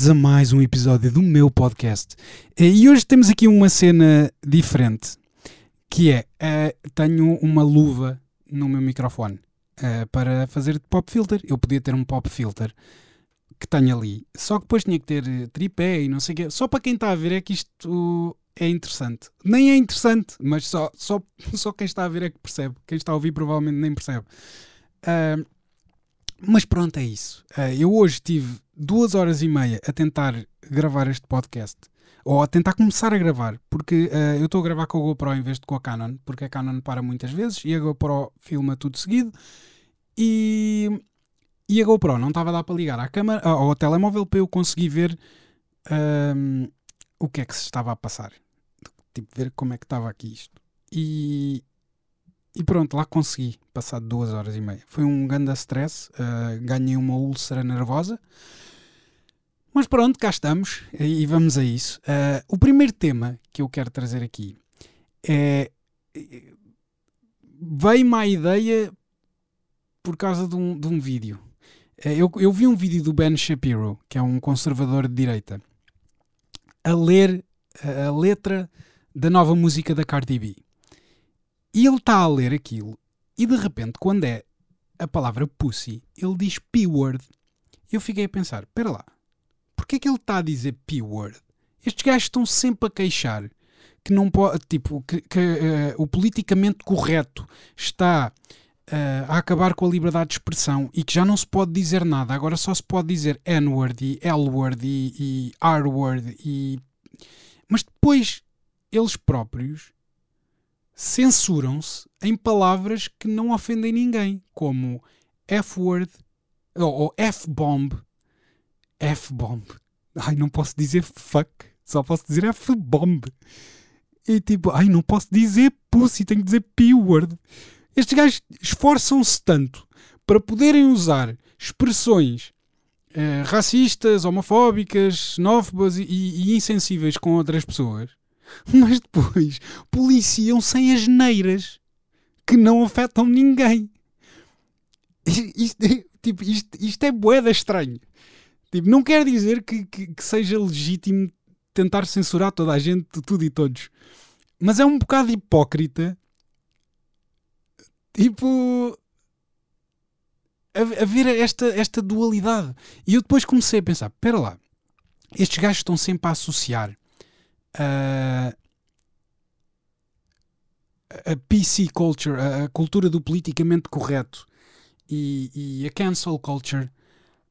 Bem-vindos a mais um episódio do meu podcast. Eh, E hoje temos aqui uma cena diferente, que é, eh, tenho uma luva no meu microfone eh, para fazer pop filter. Eu podia ter um pop filter que tenho ali, só que depois tinha que ter tripé e não sei o quê. Só para quem está a ver é que isto é interessante. Nem é interessante, mas só, só, só quem está a ver é que percebe. Quem está a ouvir provavelmente nem percebe. Ah, mas pronto, é isso. Ah, eu hoje tive duas horas e meia a tentar gravar este podcast. Ou a tentar começar a gravar. Porque ah, eu estou a gravar com a GoPro em vez de com a Canon. Porque a Canon para muitas vezes e a GoPro filma tudo seguido. E, e a GoPro não estava a dar para ligar à câmera, ao telemóvel para eu conseguir ver ahm, o que é que se estava a passar. Tipo, ver como é que estava aqui isto. E, e pronto, lá consegui, passado duas horas e meia. Foi um grande stress, ah, ganhei uma úlcera nervosa. Mas pronto, cá estamos e vamos a isso. Ah, o primeiro tema que eu quero trazer aqui é. Veio-me à ideia por causa de um, de um vídeo. Eh, Eu, eu vi um vídeo do Ben Shapiro, que é um conservador de direita, a ler a letra da nova música da Cardi B. E ele está a ler aquilo, e de repente, quando é a palavra pussy, ele diz P-word. Eu fiquei a pensar: espera lá, porquê é que ele está a dizer P-word? Estes gajos estão sempre a queixar que não pode, tipo, que, que, eh, o politicamente correto está eh, a acabar com a liberdade de expressão e que já não se pode dizer nada, agora só se pode dizer N-word e L-word e, e R-word e... Mas depois eles próprios censuram-se em palavras que não ofendem ninguém, como F-word ou, ou F-bomb. F-bomb. Ai, não posso dizer fuck, só posso dizer F-bomb. E tipo, ai, não posso dizer pussy, tenho que dizer P-word. Estes gajos esforçam-se tanto para poderem usar expressões eh, racistas, homofóbicas, xenófobas e, e insensíveis com outras pessoas, mas depois policiam sem as neiras que não afetam ninguém. Isto, é- tipo, isto, isto é boeda estranho. Tipo, não quer dizer que, que, que seja legítimo tentar censurar toda a gente, tudo e todos. Mas é um bocado hipócrita. Tipo. A, esta, esta dualidade. E eu depois comecei a pensar: espera lá, estes gajos estão sempre a associar a, a PC culture, a, a cultura do politicamente correto e, e a cancel culture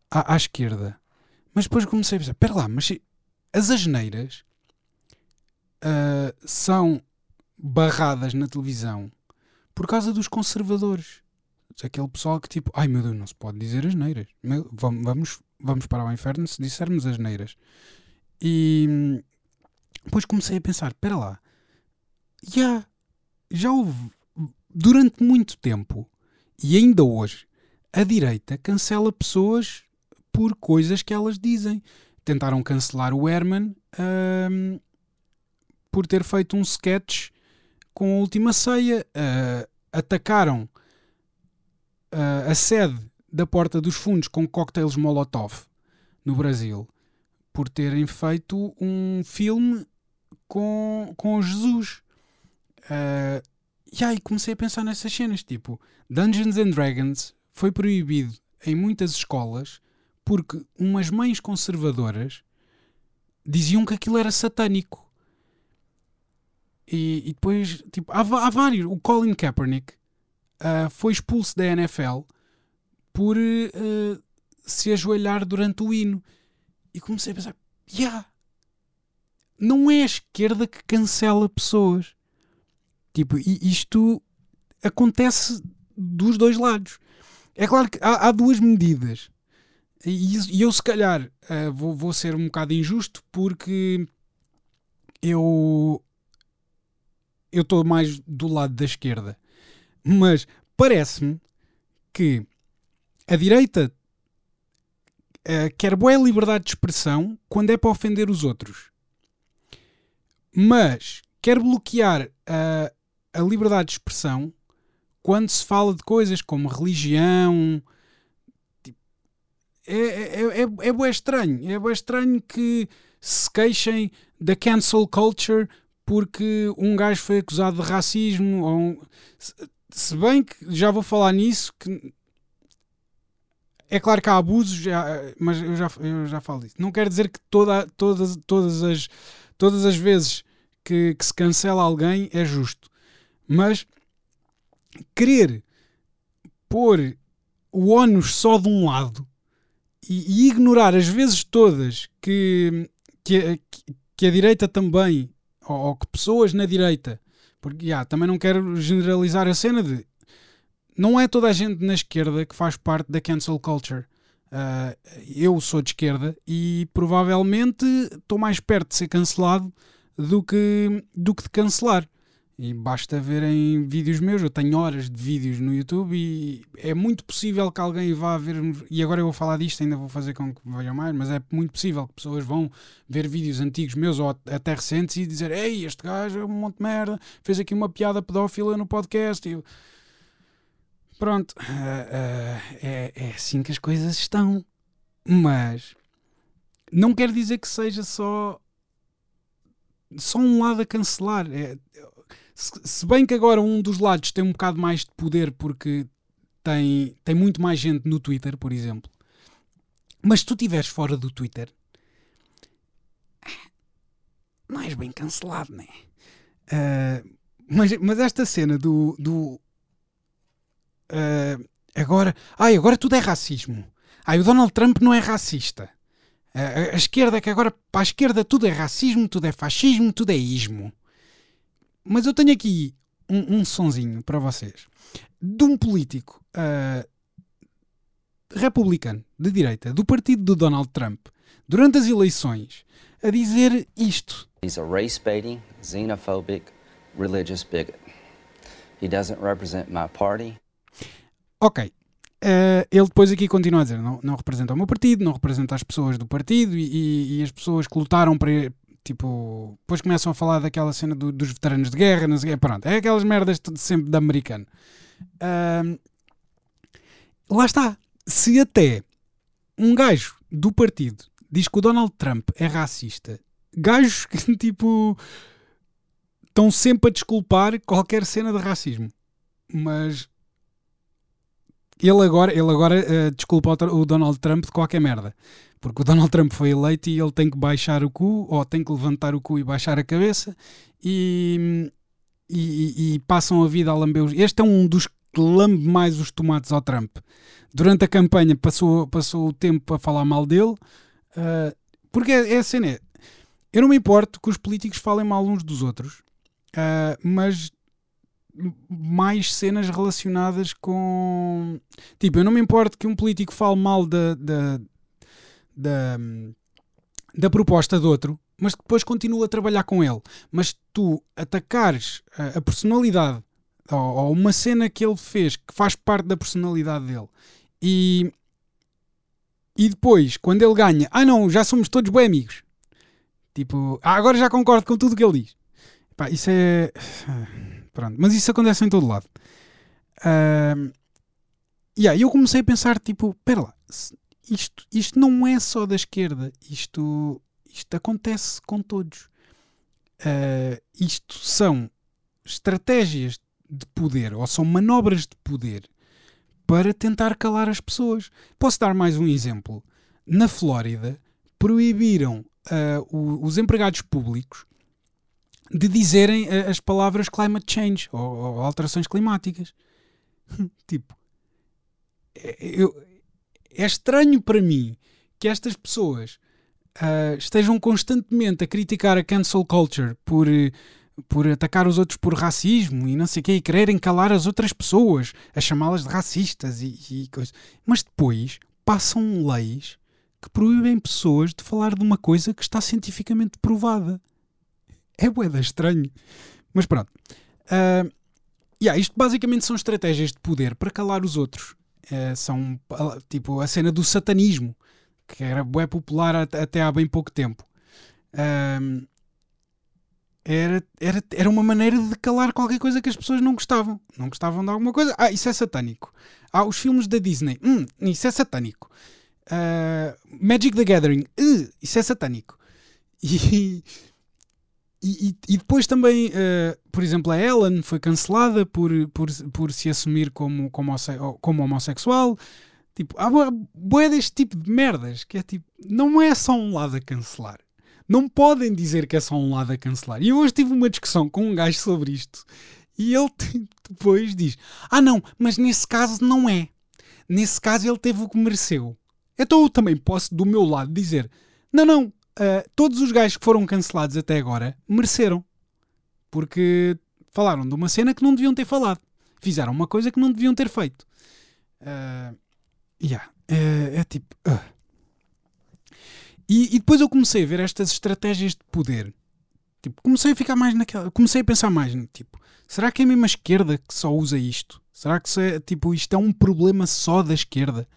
à, à esquerda. Mas depois comecei a pensar: espera lá, mas as asneiras ah, são barradas na televisão por causa dos conservadores. Aquele pessoal que tipo, ai meu Deus, não se pode dizer asneiras. Meu, vam- vamos, vamos para o inferno se dissermos asneiras. E depois comecei a pensar, espera lá, já, já houve, durante muito tempo, e ainda hoje, a direita cancela pessoas por coisas que elas dizem. Tentaram cancelar o Herman hum, por ter feito um sketch com a última ceia. Ah, atacaram ah, a sede da Porta dos Fundos com cocktails Molotov no Brasil por terem feito um filme com, com Jesus. Ah, e aí comecei a pensar nessas cenas, tipo, Dungeons and Dragons foi proibido em muitas escolas porque umas mães conservadoras diziam que aquilo era satânico. E, e depois, tipo, há, há vários. O Colin Kaepernick ah, foi expulso da NFL por ah, se ajoelhar durante o hino. E comecei a pensar: yeah, não é a esquerda que cancela pessoas. Tipo, isto acontece dos dois lados. É claro que há, há duas medidas. E, eu, se calhar, ah, vou, vou ser um bocado injusto porque eu eu estou mais do lado da esquerda. Mas parece-me que a direita eh, quer boa liberdade de expressão quando é para ofender os outros. Mas quer bloquear a, a liberdade de expressão quando se fala de coisas como religião. É, é, é, é estranho. É bué estranho que se queixem da cancel culture porque um gajo foi acusado de racismo. Ou um... se, bem que já vou falar nisso, que é claro que há abusos, já, mas eu já, eu já falo disso. Não quer dizer que toda, todas, todas, as, todas as vezes que, que se cancela alguém é justo. Mas querer pôr o ónus só de um lado e, e ignorar as vezes todas que, que, que a direita também, ou, ou, que pessoas na direita, porque yeah, também não quero generalizar a cena de não é toda a gente na esquerda que faz parte da cancel culture. Uh, eu sou de esquerda e provavelmente estou mais perto de ser cancelado do que, do que de cancelar. E basta verem vídeos meus, eu tenho horas de vídeos no YouTube e é muito possível que alguém vá ver, e agora eu vou falar disto, ainda vou fazer com que vejam mais, mas é muito possível que pessoas vão ver vídeos antigos meus ou até recentes e dizer Ei, este gajo é um monte de merda, fez aqui uma piada pedófila no podcast. E eu, pronto, uh, uh, é, é assim que as coisas estão. Mas não quer dizer que seja só só um lado a cancelar. É, se bem que agora um dos lados tem um bocado mais de poder porque tem, tem muito mais gente no Twitter, por exemplo. Mas se tu estiveres fora do Twitter, não és bem cancelado, né? Uh, mas, mas esta cena do. do uh, agora. Ai, agora tudo é racismo. Ai, o Donald Trump não é racista. Uh, a esquerda, é que agora para a esquerda tudo é racismo, tudo é fascismo, tudo é ismo. Mas eu tenho aqui um, um sonzinho para vocês de um político uh, republicano de direita do partido do Donald Trump durante as eleições a dizer isto. He's a race-baiting, xenophobic, religious bigot. He doesn't represent my party. Ok. Uh, ele depois aqui continua a dizer: não, não representa o meu partido, não representa as pessoas do partido e, e, e as pessoas que lutaram para, Tipo, depois começam a falar daquela cena do, dos veteranos de guerra, não sei, pronto, é aquelas merdas de sempre de americano. Lá está. Se até um gajo do partido diz que o Donald Trump é racista, gajos que tipo estão sempre a desculpar qualquer cena de racismo, mas ele agora, ele agora uh, desculpa o Donald Trump de qualquer merda. Porque o Donald Trump foi eleito e ele tem que baixar o cu, ou tem que levantar o cu e baixar a cabeça, e, e, e passam a vida a lamber os. Este é um dos que lambe mais os tomates ao Trump. Durante a campanha passou, passou o tempo a falar mal dele, uh, porque é, é a cena. É, eu não me importo que os políticos falem mal uns dos outros, uh, mas mais cenas relacionadas com. Tipo, eu não me importo que um político fale mal da, da, da, da proposta de outro, mas depois continua a trabalhar com ele. Mas tu atacares a, a personalidade ou, ou, uma cena que ele fez que faz parte da personalidade dele e, e depois, quando ele ganha, ah não, já somos todos bem amigos. Tipo, ah, agora já concordo com tudo que ele diz. Pá, isso é. Pronto, mas isso acontece em todo lado. Uh, e yeah, eu comecei a pensar, tipo, pera lá, isto, isto não é só da esquerda, isto, isto acontece com todos. Uh, isto são estratégias de poder ou são manobras de poder para tentar calar as pessoas. Posso dar mais um exemplo. Na Flórida, proibiram uh, os empregados públicos de dizerem uh, as palavras climate change ou, ou alterações climáticas. tipo, é, eu, é estranho para mim que estas pessoas uh, estejam constantemente a criticar a cancel culture por, por atacar os outros por racismo e não sei o quê, e quererem calar as outras pessoas, a chamá-las de racistas e, e coisas. Mas depois passam leis que proíbem pessoas de falar de uma coisa que está cientificamente provada. É boeda estranho. Mas pronto. Uh, yeah, isto basicamente são estratégias de poder para calar os outros. Uh, são tipo a cena do satanismo, que era bem popular até há bem pouco tempo. Uh, era, era, era uma maneira de calar qualquer coisa que as pessoas não gostavam. Não gostavam de alguma coisa. Ah, isso é satânico. Ah, os filmes da Disney. Hum, isso é satânico. Uh, Magic the Gathering, uh, isso é satânico. E, e, e depois também, uh, por exemplo, a Ellen foi cancelada por, por, por se assumir como, como, como homossexual. Tipo, há boé deste tipo de merdas que é tipo, não é só um lado a cancelar. Não podem dizer que é só um lado a cancelar. E eu hoje tive uma discussão com um gajo sobre isto. E ele depois diz: Ah, não, mas nesse caso não é. Nesse caso ele teve o que mereceu. Então eu também posso, do meu lado, dizer: Não, não, uh, todos os gajos que foram cancelados até agora mereceram. Porque falaram de uma cena que não deviam ter falado. Fizeram uma coisa que não deviam ter feito. Uh, yeah, é, é tipo. Uh. E, e, depois eu comecei a ver estas estratégias de poder. Tipo, comecei a ficar mais naquela. Comecei a pensar mais, tipo, será que é a esquerda que só usa isto? Será que é, tipo, isto é um problema só da esquerda?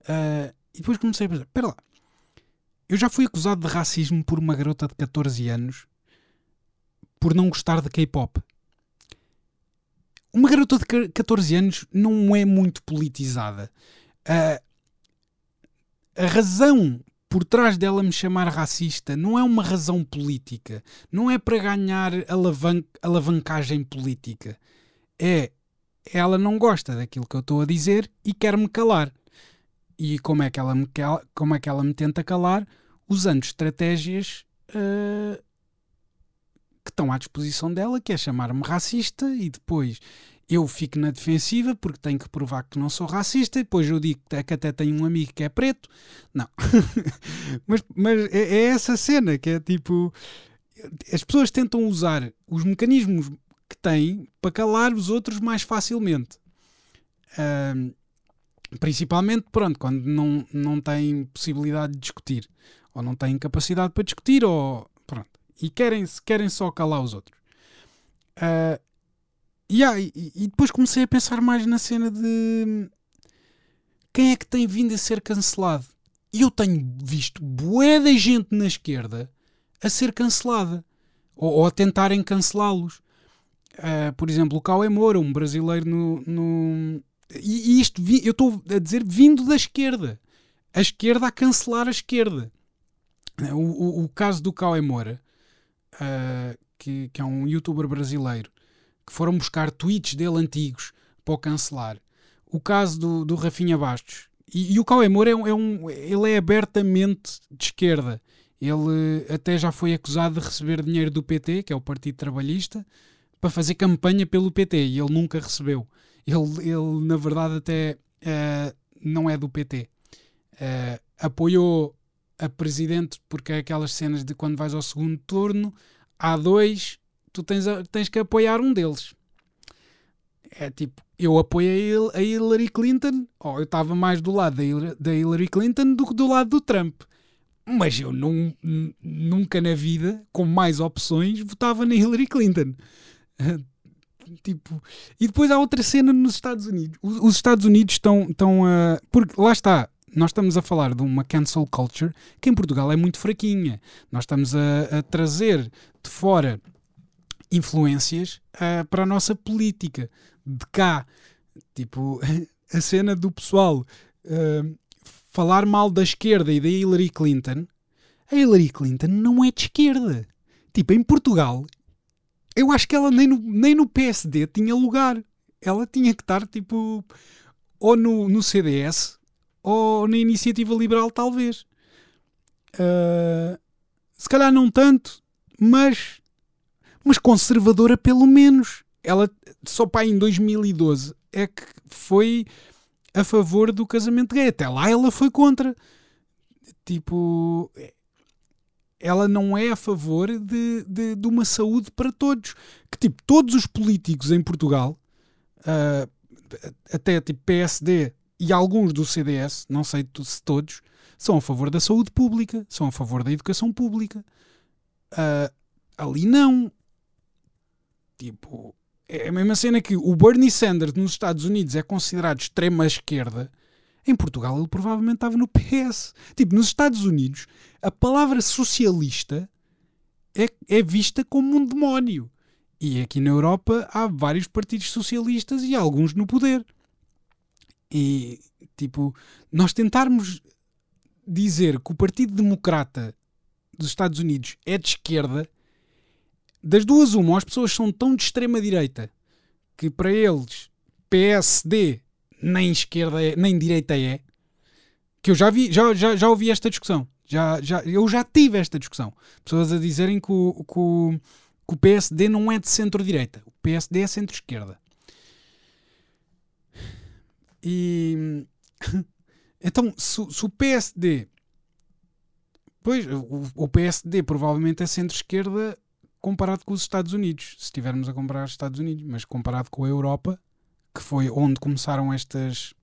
Uh, e depois comecei a pensar, espera lá, eu já fui acusado de racismo por uma garota de 14 anos por não gostar de K-pop. Uma garota de 14 anos não é muito politizada. Uh, a razão por trás dela me chamar racista não é uma razão política, não é para ganhar alavan alavancagem política. É ela não gosta daquilo que eu estou a dizer e quer me calar. E como é que ela me, como é que ela me tenta calar? Usando estratégias uh, que estão à disposição dela, que é chamar-me racista e depois eu fico na defensiva porque tenho que provar que não sou racista e depois eu digo que até tenho um amigo que é preto. Não. mas mas é, é, essa cena que é tipo. As pessoas tentam usar os mecanismos que têm para calar os outros mais facilmente. Principalmente, pronto, quando não, não têm possibilidade de discutir, ou não têm capacidade para discutir, ou pronto, e querem, querem só calar os outros. Uh, yeah, e, e depois comecei a pensar mais na cena de quem é que tem vindo a ser cancelado. E eu tenho visto bué de gente na esquerda a ser cancelada, ou, ou a tentarem cancelá-los. Uh, por exemplo, o Cauê Moura, um brasileiro no, no, e, isto, eu estou a dizer, vindo da esquerda. A esquerda a cancelar a esquerda. O, o, o caso do Cauê Moura, uh, que, que é um youtuber brasileiro, que foram buscar tweets dele antigos para o cancelar. O caso do, do Rafinha Bastos. E, e o Cauê Moura é um, é um, ele é abertamente de esquerda. Ele até já foi acusado de receber dinheiro do PT, que é o Partido Trabalhista, para fazer campanha pelo PT e ele nunca recebeu. Ele, ele na verdade, até uh, não é do PT. Uh, eh, apoiou a presidente porque é aquelas cenas de quando vais ao segundo turno, há dois, tu tens, a, tens que apoiar um deles. É tipo, eu apoiei a Hillary Clinton, ou eu estava mais do lado da Hillary Clinton do que do lado do Trump. Mas eu nunca na vida, com mais opções, votava na Hillary Clinton. Tipo, e depois há outra cena nos Estados Unidos. Os Estados Unidos estão, estão a. Porque lá está, nós estamos a falar de uma cancel culture que em Portugal é muito fraquinha. Nós estamos a, a trazer de fora influências uh, para a nossa política de cá. Tipo, a cena do pessoal uh, falar mal da esquerda e da Hillary Clinton. A Hillary Clinton não é de esquerda. Tipo, em Portugal, eu acho que ela nem no, nem no PSD tinha lugar. Ela tinha que estar tipo ou no, no CDS ou na Iniciativa Liberal, talvez. Uh, se calhar não tanto, mas, mas conservadora pelo menos. Ela só para em 2012 é que foi a favor do casamento gay. Até lá ela foi contra. Tipo, ela não é a favor de, de, de, uma saúde para todos. Que tipo, todos os políticos em Portugal, uh, até tipo PSD e alguns do CDS, não sei se todos, são a favor da saúde pública, são a favor da educação pública. Uh, ali não. Tipo, é a mesma cena que o Bernie Sanders nos Estados Unidos é considerado extrema esquerda em Portugal ele provavelmente estava no PS. Tipo, nos Estados Unidos, a palavra socialista é, é vista como um demónio. E aqui na Europa há vários partidos socialistas e alguns no poder. E, tipo, nós tentarmos dizer que o Partido Democrata dos Estados Unidos é de esquerda, das duas, uma, as pessoas são tão de extrema-direita que para eles PSD nem esquerda é, nem direita é, que eu já vi, já, já, já ouvi esta discussão. Já, já, eu já tive esta discussão. Pessoas a dizerem que o, que o, que o PSD não é de centro-direita. O PSD é centro-esquerda. E então, se, se, o PSD. Pois, o, o PSD provavelmente é centro-esquerda comparado com os Estados Unidos, se estivermos a comparar os Estados Unidos, mas comparado com a Europa, que foi onde começaram estas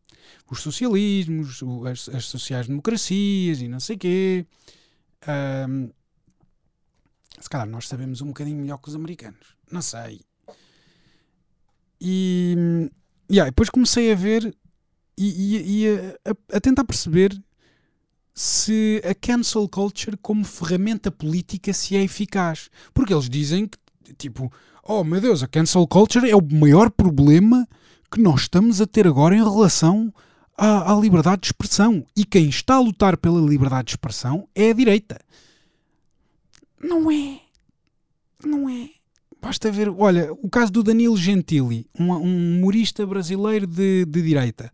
os socialismos, as, as sociais-democracias e não sei quê. Um, se calhar nós sabemos um bocadinho melhor que os americanos. Não sei. E yeah, depois comecei a ver e, e, e a, a, tentar perceber se a cancel culture como ferramenta política se é eficaz. Porque eles dizem que, tipo, oh meu Deus, a cancel culture é o maior problema que nós estamos a ter agora em relação à, à liberdade de expressão. E quem está a lutar pela liberdade de expressão é a direita. Não é. Não é. Basta ver, olha, o caso do Danilo Gentili, um, um humorista brasileiro de, de direita.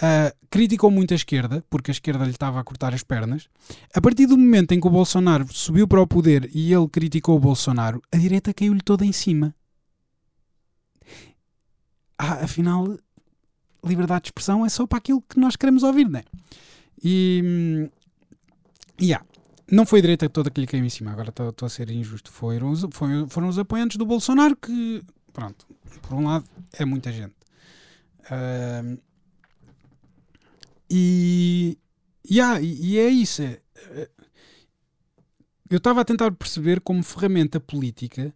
Uh, criticou muito a esquerda, porque a esquerda lhe estava a cortar as pernas. A partir do momento em que o Bolsonaro subiu para o poder e ele criticou o Bolsonaro, a direita caiu-lhe toda em cima. Ah, afinal, liberdade de expressão é só para aquilo que nós queremos ouvir, não é? E. Hum, yeah. Não foi a direita toda que lhe caiu em cima, agora estou a ser injusto. Foram os, foi, foram os apoiantes do Bolsonaro que, pronto, por um lado, é muita gente. Uh, e, yeah, e é isso. É, é, eu estava a tentar perceber como ferramenta política,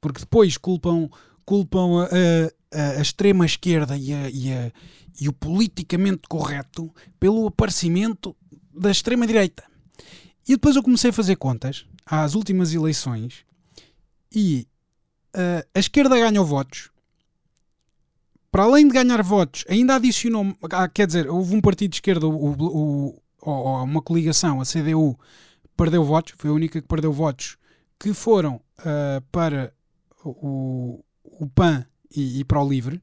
porque depois culpam, culpam a, a, a extrema esquerda e, a, e, e o politicamente correto pelo aparecimento da extrema direita. E depois eu comecei a fazer contas às últimas eleições e uh, a esquerda ganhou votos para além de ganhar votos, ainda adicionou. Ah, quer dizer, houve um partido de esquerda, o, o, o, uma coligação, a CDU, perdeu votos, foi a única que perdeu votos, que foram uh, para o, o PAN e, e para o LIVRE.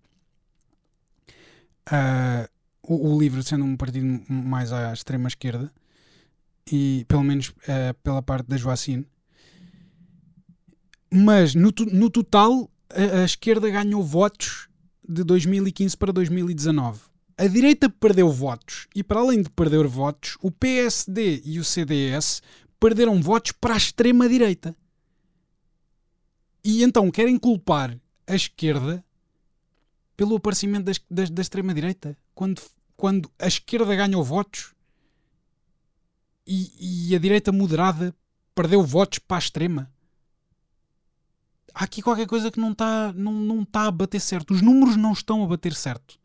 Uh, o, o LIVRE sendo um partido mais à extrema esquerda, e pelo menos uh, pela parte da Joacine. Mas no, no total, a, a esquerda ganhou votos de 2015 para 2019. A direita perdeu votos e, para além de perder votos, o PSD e o CDS perderam votos para a extrema-direita. E então querem culpar a esquerda pelo aparecimento das, das, da extrema-direita. Quando, quando a esquerda ganhou votos e, e a direita moderada perdeu votos para a extrema há aqui qualquer coisa que não está não, não tá a bater certo. Os números não estão a bater certo.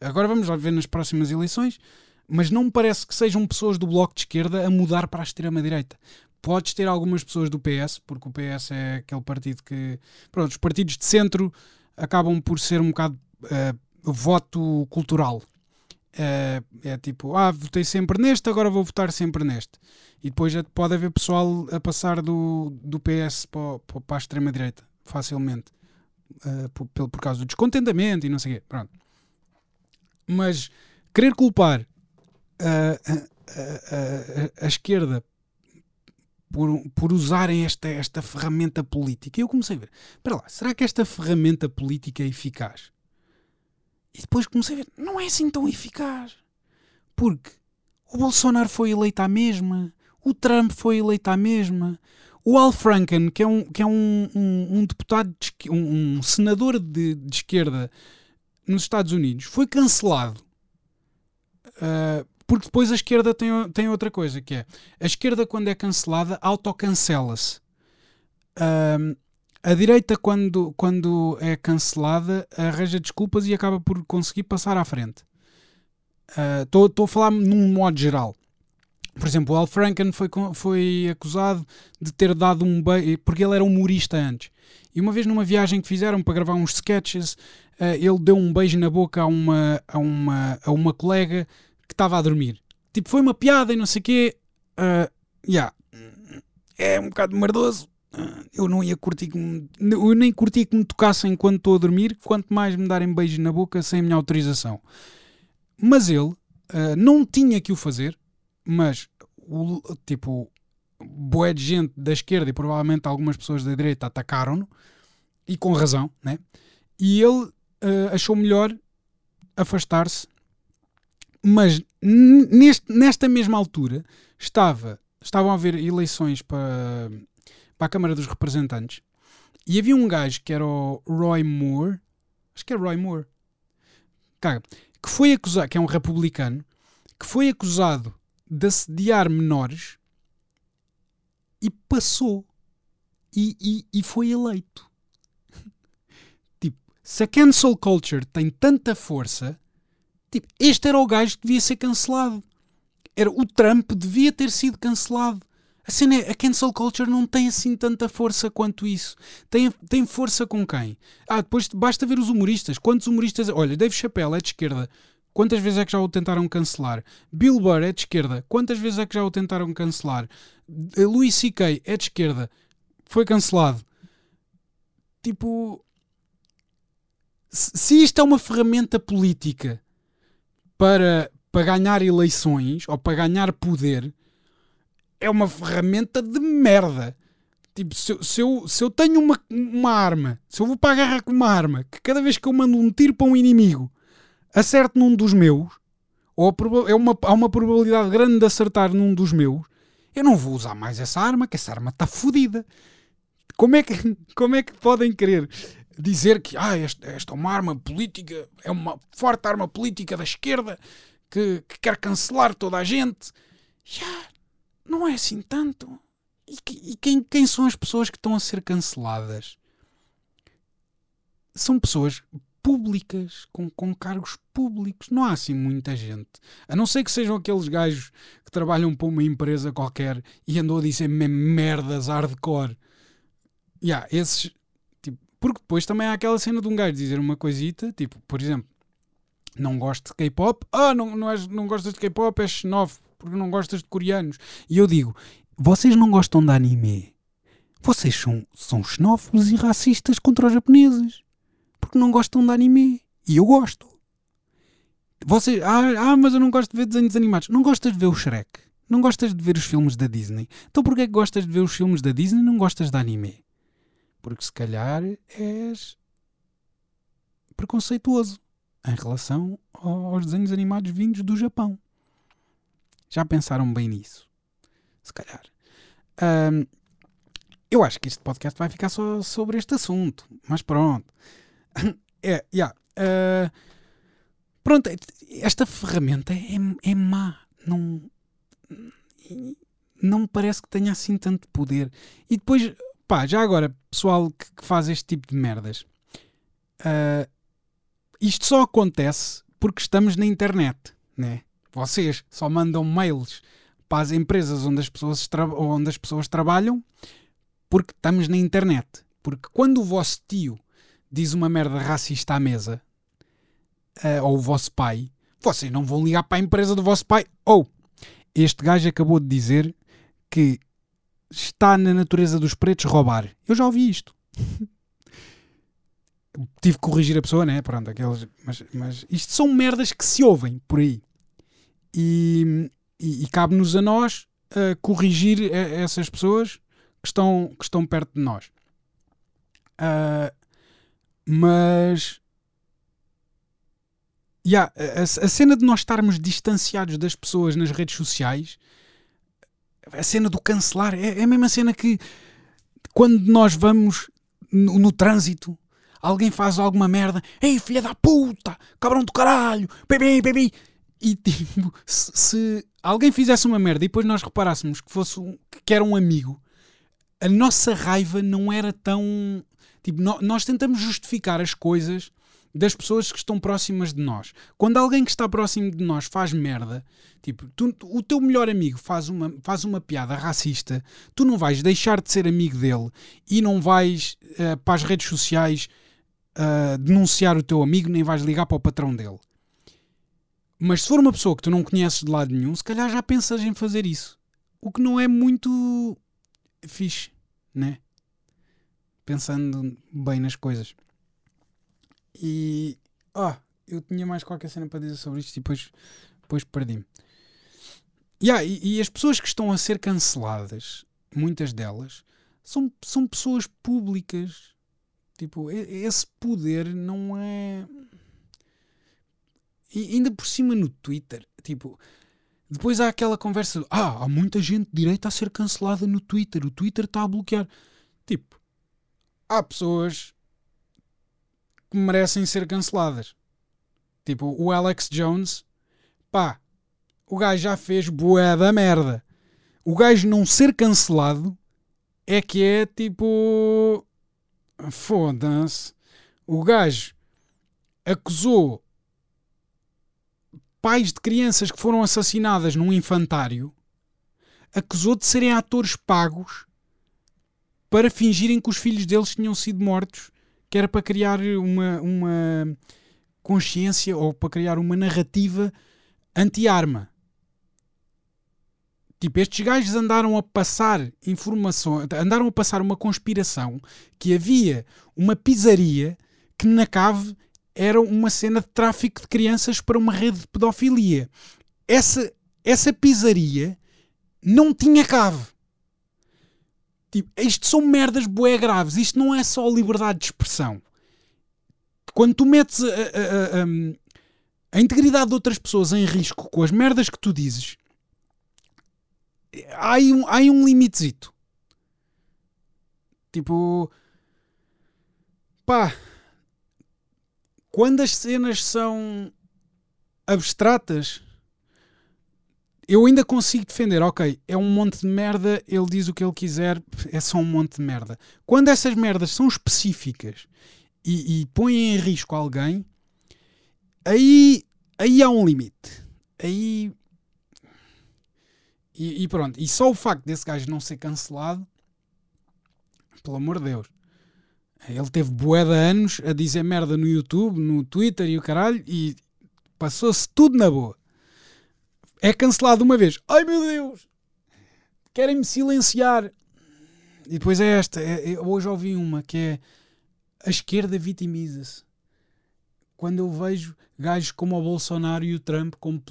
Agora vamos lá ver nas próximas eleições, mas não me parece que sejam pessoas do Bloco de Esquerda a mudar para a extrema-direita. Podes ter algumas pessoas do PS, porque o PS é aquele partido que. Pronto, os partidos de centro acabam por ser um bocado uh, voto cultural. Uh, é tipo, ah, votei sempre neste, agora vou votar sempre neste. E depois pode haver pessoal a passar do, do PS para, para a extrema-direita, facilmente. Uh, por, por causa do descontentamento e não sei o quê. Pronto. Mas querer culpar a, a, a, esquerda por, por usarem esta, esta ferramenta política, eu comecei a ver, espera lá, será que esta ferramenta política é eficaz? E depois comecei a ver, não é assim tão eficaz. Porque o Bolsonaro foi eleito à mesma, o Trump foi eleito à mesma. O Al Franken, que é um, que é um, um, um deputado, de, um, senador de, de, esquerda nos Estados Unidos, foi cancelado. Uh, porque depois a esquerda tem, tem outra coisa, que é a esquerda, quando é cancelada, autocancela-se. Uh, a direita, quando, quando é cancelada, arranja desculpas e acaba por conseguir passar à frente. Estou uh, a falar num modo geral. Por exemplo, o Al Franken foi, foi acusado de ter dado um beijo, porque ele era humorista antes. E uma vez numa viagem que fizeram para gravar uns sketches, uh, ele deu um beijo na boca a uma, a uma, a uma colega que estava a dormir. tipo, foi uma piada e não sei o quê. Uh, yeah. É um bocado merdoso. Uh, eu não ia curtir que me, eu nem curti que me tocassem enquanto estou a dormir, quanto mais me darem beijos na boca sem a minha autorização. Mas ele uh, não tinha que o fazer, mas o, tipo, boé de gente da esquerda e provavelmente algumas pessoas da direita atacaram-no, e com razão, né? E ele uh, achou melhor afastar-se, mas neste, nesta mesma altura estava, estavam a haver eleições para, para a Câmara dos Representantes e havia um gajo que era o Roy Moore, acho que é Roy Moore, cara, que foi acusado, que é um republicano, que foi acusado de assediar menores e passou e, e, e foi eleito. tipo, se a cancel culture tem tanta força, tipo, este era o gajo que devia ser cancelado. Era o Trump devia ter sido cancelado. A cena é, a cancel culture não tem assim tanta força quanto isso. Tem, tem força com quem? Ah, depois basta ver os humoristas. Quantos humoristas. Olha, Dave Chappelle é de esquerda. Quantas vezes é que já o tentaram cancelar? Bill Burr é de esquerda. Quantas vezes é que já o tentaram cancelar? Louis C.K. é de esquerda. Foi cancelado. Tipo. Se isto é uma ferramenta política para, para ganhar eleições ou para ganhar poder, é uma ferramenta de merda. Tipo, se, se, eu, se eu tenho uma, uma arma, se eu vou para a guerra com uma arma, que cada vez que eu mando um tiro para um inimigo acerte num dos meus, ou é uma, há uma probabilidade grande de acertar num dos meus, eu não vou usar mais essa arma, que essa arma está fodida. Como é que, como é que podem querer dizer que ah, esta, esta é uma arma política, é uma forte arma política da esquerda que, que quer cancelar toda a gente? Já, não é assim tanto. E, e quem, quem são as pessoas que estão a ser canceladas? São pessoas públicas, com, com cargos públicos. Não há assim muita gente. A não ser que sejam aqueles gajos que trabalham para uma empresa qualquer e andam a dizer merdas hardcore. Yeah, esses. Tipo, porque depois também há aquela cena de um gajo dizer uma coisita, tipo, por exemplo, não gosto de K-pop. Ah, não, não, não gostas de K-pop, és xenófobo porque não gostas de coreanos. E eu digo, vocês não gostam de anime. Vocês são, são xenófobos e racistas contra os japoneses porque não gostam de anime. E eu gosto. Você, ah, ah, mas eu não gosto de ver desenhos animados. Não gostas de ver o Shrek? Não gostas de ver os filmes da Disney? Então porquê é que gostas de ver os filmes da Disney e não gostas de anime? Porque se calhar és preconceituoso em relação aos desenhos animados vindos do Japão. Já pensaram bem nisso? Se calhar. Um, eu acho que este podcast vai ficar só sobre este assunto, mas pronto. É, yeah. Uh, pronto, esta ferramenta é, é má. Não, não parece que tenha assim tanto poder. E depois, pá, já agora, pessoal que, que faz este tipo de merdas, uh, isto só acontece porque estamos na internet, né? Vocês só mandam mails para as empresas onde as pessoas, onde as pessoas trabalham porque estamos na internet. Porque quando o vosso tio diz uma merda racista à mesa, uh, ou o vosso pai, vocês não vão ligar para a empresa do vosso pai. Ou este gajo acabou de dizer que está na natureza dos pretos roubar. Eu já ouvi isto. Tive que corrigir a pessoa, né? Pronto, aqueles, mas, mas isto são merdas que se ouvem por aí. E, e, e cabe-nos a nós uh, corrigir essas pessoas que estão, que estão perto de nós. Mas. Yeah, a, a cena de nós estarmos distanciados das pessoas nas redes sociais, a cena do cancelar, é, é a mesma cena que quando nós vamos no, no trânsito, alguém faz alguma merda, ei filha da puta, cabrão do caralho, bebê, bebê. E tipo, se, se, alguém fizesse uma merda e depois nós reparássemos que fosse que era um amigo, a nossa raiva não era tão Tipo, no, nós tentamos justificar as coisas das pessoas que estão próximas de nós. Quando alguém que está próximo de nós faz merda, tipo, tu, o teu melhor amigo faz uma, faz uma piada racista, tu não vais deixar de ser amigo dele e não vais uh, para as redes sociais uh, denunciar o teu amigo, nem vais ligar para o patrão dele. Mas se for uma pessoa que tu não conheces de lado nenhum, se calhar já pensas em fazer isso. O que não é muito fixe, né? Pensando bem nas coisas. E. Ah, eu tinha mais qualquer cena para dizer sobre isto e depois, depois perdi-me. Yeah, e, e as pessoas que estão a ser canceladas, muitas delas, são, são pessoas públicas. Tipo, esse poder não é. E ainda por cima no Twitter, tipo, depois há aquela conversa, ah, há muita gente direita a ser cancelada no Twitter, o Twitter está a bloquear. Tipo, há pessoas que merecem ser canceladas. Tipo, o Alex Jones, pá, o gajo já fez bué da merda. O gajo não ser cancelado é que é tipo. Foda-se. O gajo acusou pais de crianças que foram assassinadas num infantário. Acusou de serem atores pagos para fingirem que os filhos deles tinham sido mortos, que era para criar uma, uma consciência ou para criar uma narrativa anti-arma. Tipo, estes gajos andaram a passar informações, andaram a passar uma conspiração que havia uma pizzaria que na cave era uma cena de tráfico de crianças para uma rede de pedofilia. Essa, essa pizzaria não tinha cave. Tipo, isto são merdas bué graves. Isto não é só liberdade de expressão. Quando tu metes a, a, a, a integridade de outras pessoas em risco com as merdas que tu dizes, há aí um, há aí um limitezito. Tipo, pá, quando as cenas são abstratas, eu ainda consigo defender, ok, é um monte de merda, ele diz o que ele quiser, é só um monte de merda. Quando essas merdas são específicas e, e põem em risco alguém, aí, aí há um limite. Aí e, e, pronto, e só o facto desse gajo não ser cancelado, pelo amor de Deus, ele teve bué de anos a dizer merda no YouTube, no Twitter e o caralho, e passou-se tudo na boa. É cancelado uma vez, ai meu Deus, querem-me silenciar. E depois é esta, é, é, hoje ouvi uma que é a esquerda vitimiza-se. Quando eu vejo gajos como o Bolsonaro e o Trump como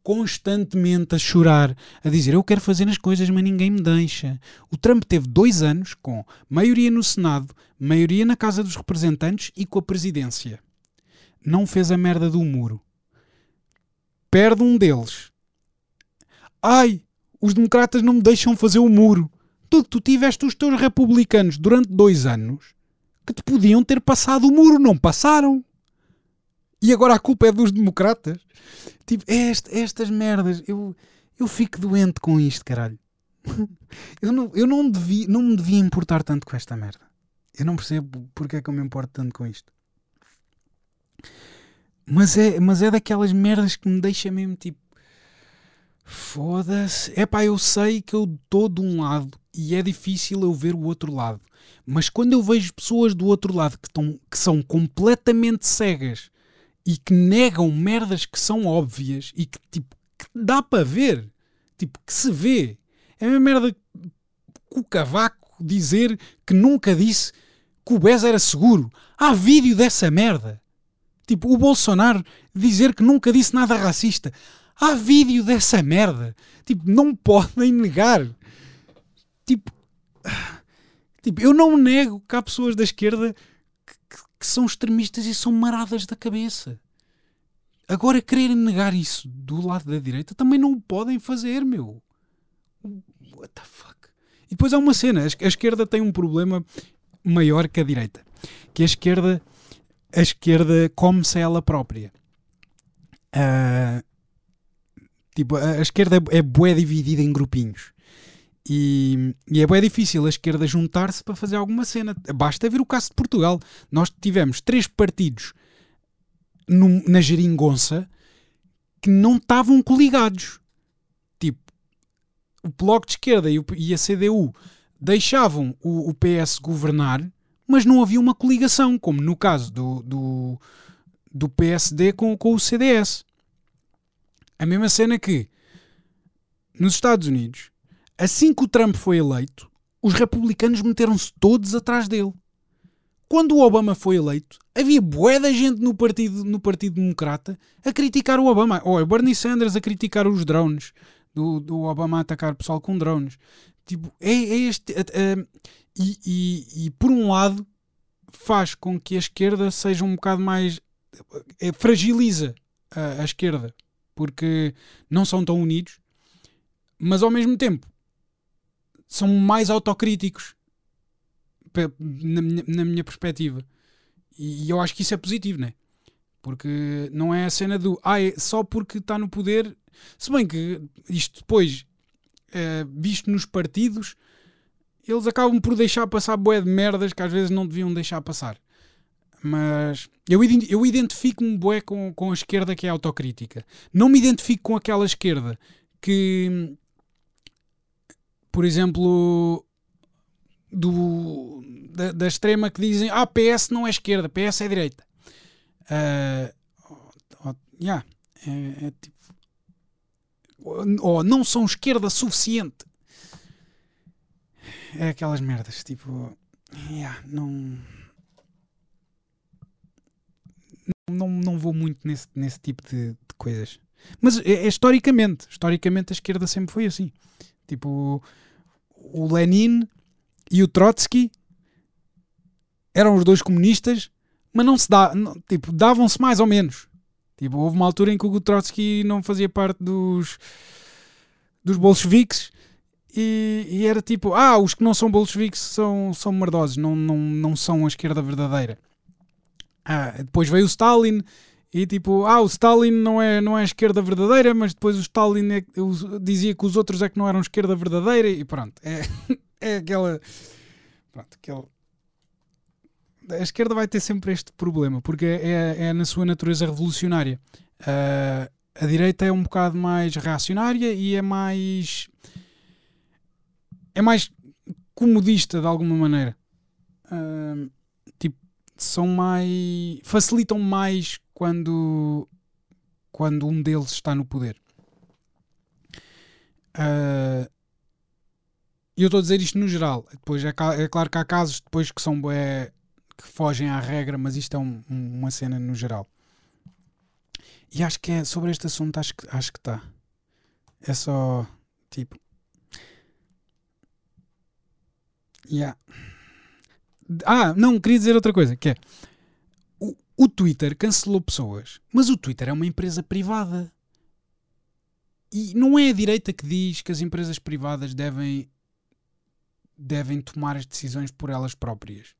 constantemente a chorar, a dizer eu quero fazer as coisas, mas ninguém me deixa. O Trump teve dois anos com maioria no Senado, maioria na Casa dos Representantes e com a presidência. Não fez a merda do muro. Perde um deles. Ai, os democratas não me deixam fazer o muro. Tu, tu tiveste os teus republicanos durante dois anos que te podiam ter passado o muro, não passaram. E agora a culpa é dos democratas. Tipo, é é estas merdas. Eu, eu fico doente com isto, caralho. Eu não, eu não, devia, não me devia importar tanto com esta merda. Eu não percebo porque é que eu me importo tanto com isto. Mas é, mas é daquelas merdas que me deixa mesmo tipo. Foda-se. É pá, eu sei que eu estou de um lado e é difícil eu ver o outro lado. Mas quando eu vejo pessoas do outro lado que, tão, que são completamente cegas e que negam merdas que são óbvias e que tipo que dá para ver, tipo que se vê. É a merda que o Cavaco dizer que nunca disse que o BES era seguro. Há vídeo dessa merda. Tipo, o Bolsonaro dizer que nunca disse nada racista. Há vídeo dessa merda. Tipo, não podem negar. Tipo, tipo eu não nego que há pessoas da esquerda que são extremistas e são maradas da cabeça. Agora, quererem negar isso do lado da direita também não podem fazer, meu. What the fuck? E depois há uma cena: a esquerda tem um problema maior que a direita, que a esquerda, a esquerda come-se ela própria. Uh, tipo, a, a esquerda é, é bué dividida em grupinhos. E, e, é bem difícil a esquerda juntar-se para fazer alguma cena. Basta ver o caso de Portugal. Nós tivemos três partidos no, na geringonça que não estavam coligados. Tipo, o Bloco de Esquerda e, o, e a CDU deixavam o, o, PS governar, mas não havia uma coligação, como no caso do, do, do PSD com, com o CDS. A mesma cena que nos Estados Unidos, assim que o Trump foi eleito, os republicanos meteram-se todos atrás dele. Quando o Obama foi eleito, havia bué da gente no partido, no partido Democrata a criticar o Obama. Ou oh, Bernie Sanders a criticar os drones, do, do Obama a atacar o pessoal com drones. Tipo, é, é este. e, e, e, por um lado, faz com que a esquerda seja um bocado mais. É, fragiliza a, a esquerda, porque não são tão unidos, mas ao mesmo tempo são mais autocríticos na minha, na minha perspectiva. E eu acho que isso é positivo, né? Porque não é a cena do ah, é só porque está no poder. Se bem que isto depois, é, visto nos partidos, eles acabam por deixar passar boé de merdas que às vezes não deviam deixar passar. Mas eu, eu identifico-me bué com, com a esquerda que é autocrítica. Não me identifico com aquela esquerda que, por exemplo, do, da, da, extrema que dizem ah, PS não é esquerda, PS é direita. Uh, yeah, é, é tipo. Ou não são esquerda suficiente. É aquelas merdas, tipo. Yeah, não. Não, não vou muito nesse, nesse tipo de, de coisas. Mas é, é, historicamente, historicamente a esquerda sempre foi assim. Tipo, o Lenin e o Trotsky eram os dois comunistas, mas não se dá, não, tipo, davam-se mais ou menos. Tipo, houve uma altura em que o Trotsky não fazia parte dos dos bolcheviques e, e, era tipo, ah, os que não são bolcheviques são, são merdosos, não, não, não são a esquerda verdadeira. Ah, depois veio o Stalin e tipo, ah, o Stalin não é, não é a esquerda verdadeira, mas depois o Stalin é, dizia que os outros é que não eram esquerda verdadeira e pronto. É, é aquela. Pronto, aquele. A esquerda vai ter sempre este problema, porque é, é, é na sua natureza revolucionária. Uh, a direita é um bocado mais reacionária e é mais. é mais comodista de alguma maneira. Uh, são mais. facilitam mais quando. quando um deles está no poder. Uh, eu estou a dizer isto no geral. Depois é, é, claro que há casos depois que são é, que fogem à regra, mas isto é um, uma cena no geral. E acho que é sobre este assunto, acho que acho que está. É só tipo. Yeah. Ah, não, queria dizer outra coisa, que é o, o Twitter cancelou pessoas, mas o Twitter é uma empresa privada. E não é a direita que diz que as empresas privadas devem devem tomar as decisões por elas próprias.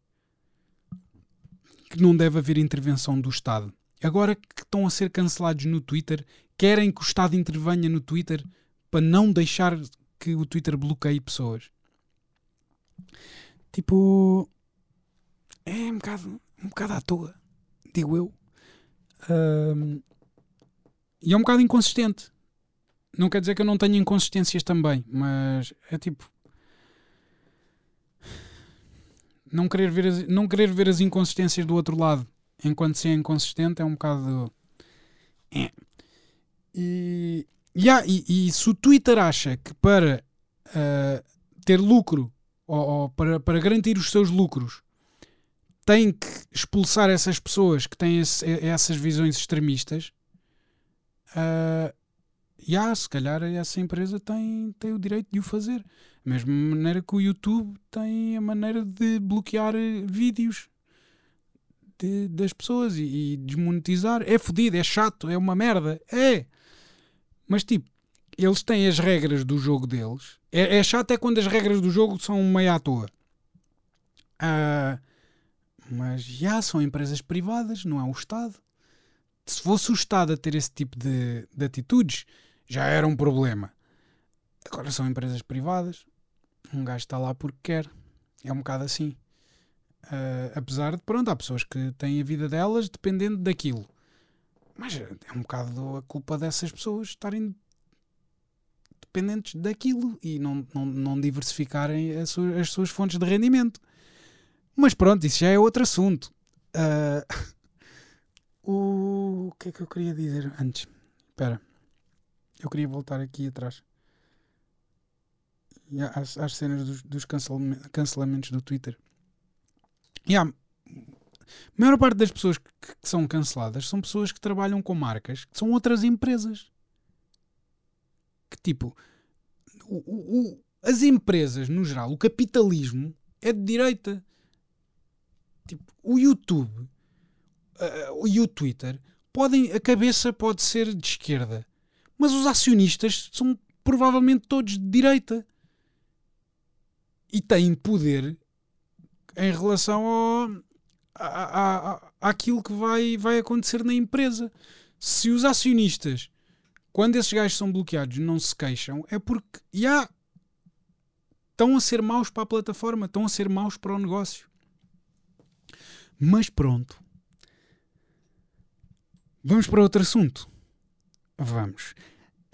Que não deve haver intervenção do Estado. Agora que estão a ser cancelados no Twitter, querem que o Estado intervenha no Twitter para não deixar que o Twitter bloqueie pessoas. Tipo. É um bocado, um bocado à toa, digo eu. Um, e é um bocado inconsistente. Não quer dizer que eu não tenha inconsistências também, mas é tipo não querer ver as, não querer ver as inconsistências do outro lado enquanto ser inconsistente é um bocado. É. E, yeah, e, e, se o Twitter acha que para uh, ter lucro ou, ou, para, para garantir os seus lucros tem que expulsar essas pessoas que têm esse, essas visões extremistas, uh, yeah, se calhar essa empresa tem, tem o direito de o fazer. Da mesma maneira que o YouTube tem a maneira de bloquear vídeos de, das pessoas e, e, desmonetizar. É fodido, é chato, é uma merda. É. Mas tipo, eles têm as regras do jogo deles. É, é chato é quando as regras do jogo são meio à toa. Uh, mas já são empresas privadas, não é o Estado. Se fosse o Estado a ter esse tipo de, de atitudes, já era um problema. Agora são empresas privadas. Um gajo está lá porque quer. É um bocado assim. Uh, apesar de, pronto, há pessoas que têm a vida delas dependendo daquilo. Mas é um bocado a culpa dessas pessoas estarem dependentes daquilo e não, não, não diversificarem as suas, as suas fontes de rendimento. Mas pronto, isso já é outro assunto. Uh, o... que é que eu queria dizer antes? Espera. Eu queria voltar aqui atrás. Às, às cenas dos, dos cancelame- cancelamentos do Twitter. Há, a maior parte das pessoas que, que são canceladas são pessoas que trabalham com marcas que são outras empresas. Que tipo, o- o- as empresas no geral, o capitalismo é de direita. Tipo, o YouTube ah, e o Twitter podem, a cabeça pode ser de esquerda, mas os acionistas são provavelmente todos de direita e têm poder em relação ao, a, a, a, àquilo que vai, vai acontecer na empresa. Se os acionistas, quando esses gajos são bloqueados, não se queixam, é porque já estão a ser maus para a plataforma, estão a ser maus para o negócio. Mas pronto. Vamos para outro assunto. Vamos.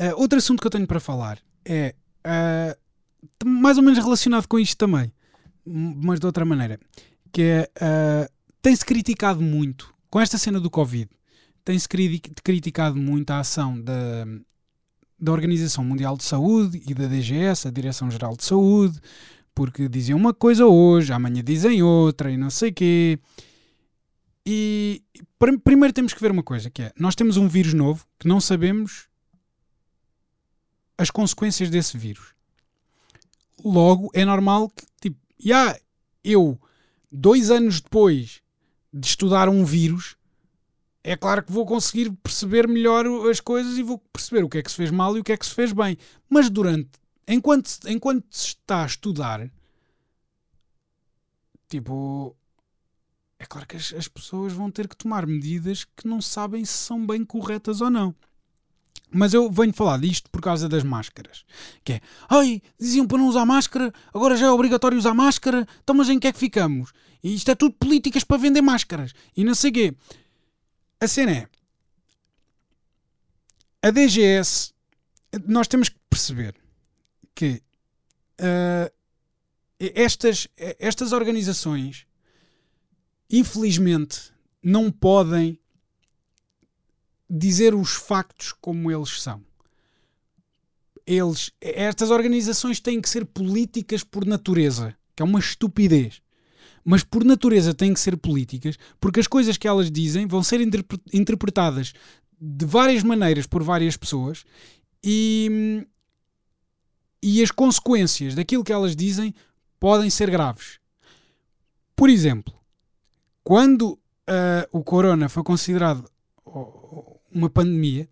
Uh, outro assunto que eu tenho para falar é uh, mais ou menos relacionado com isto também, mas de outra maneira. Que é uh, tem-se criticado muito com esta cena do Covid. Tem-se cri- criticado muito a ação da, da Organização Mundial de Saúde e da DGS, a Direção-Geral de Saúde, porque diziam uma coisa hoje, amanhã dizem outra e não sei quê. E pr- primeiro temos que ver uma coisa, que é, nós temos um vírus novo que não sabemos as consequências desse vírus. Logo, é normal que, tipo, já eu, dois anos depois de estudar um vírus, é claro que vou conseguir perceber melhor as coisas e vou perceber o que é que se fez mal e o que é que se fez bem. Mas durante, enquanto, enquanto se está a estudar, tipo, é claro que as, as pessoas vão ter que tomar medidas que não sabem se são bem corretas ou não. Mas eu venho falar disto por causa das máscaras. Que é, ai, diziam para não usar máscara, agora já é obrigatório usar máscara, então mas em que é que ficamos? E isto é tudo políticas para vender máscaras. E não sei quê. A cena é, a DGS, nós temos que perceber que ah, estas, estas organizações, infelizmente, não podem dizer os factos como eles são. Eles, estas organizações têm que ser políticas por natureza, que é uma estupidez. Mas por natureza têm que ser políticas, porque as coisas que elas dizem vão ser interpre- interpretadas de várias maneiras por várias pessoas e, e as consequências daquilo que elas dizem podem ser graves. Por exemplo, quando ah, o corona foi considerado uma pandemia,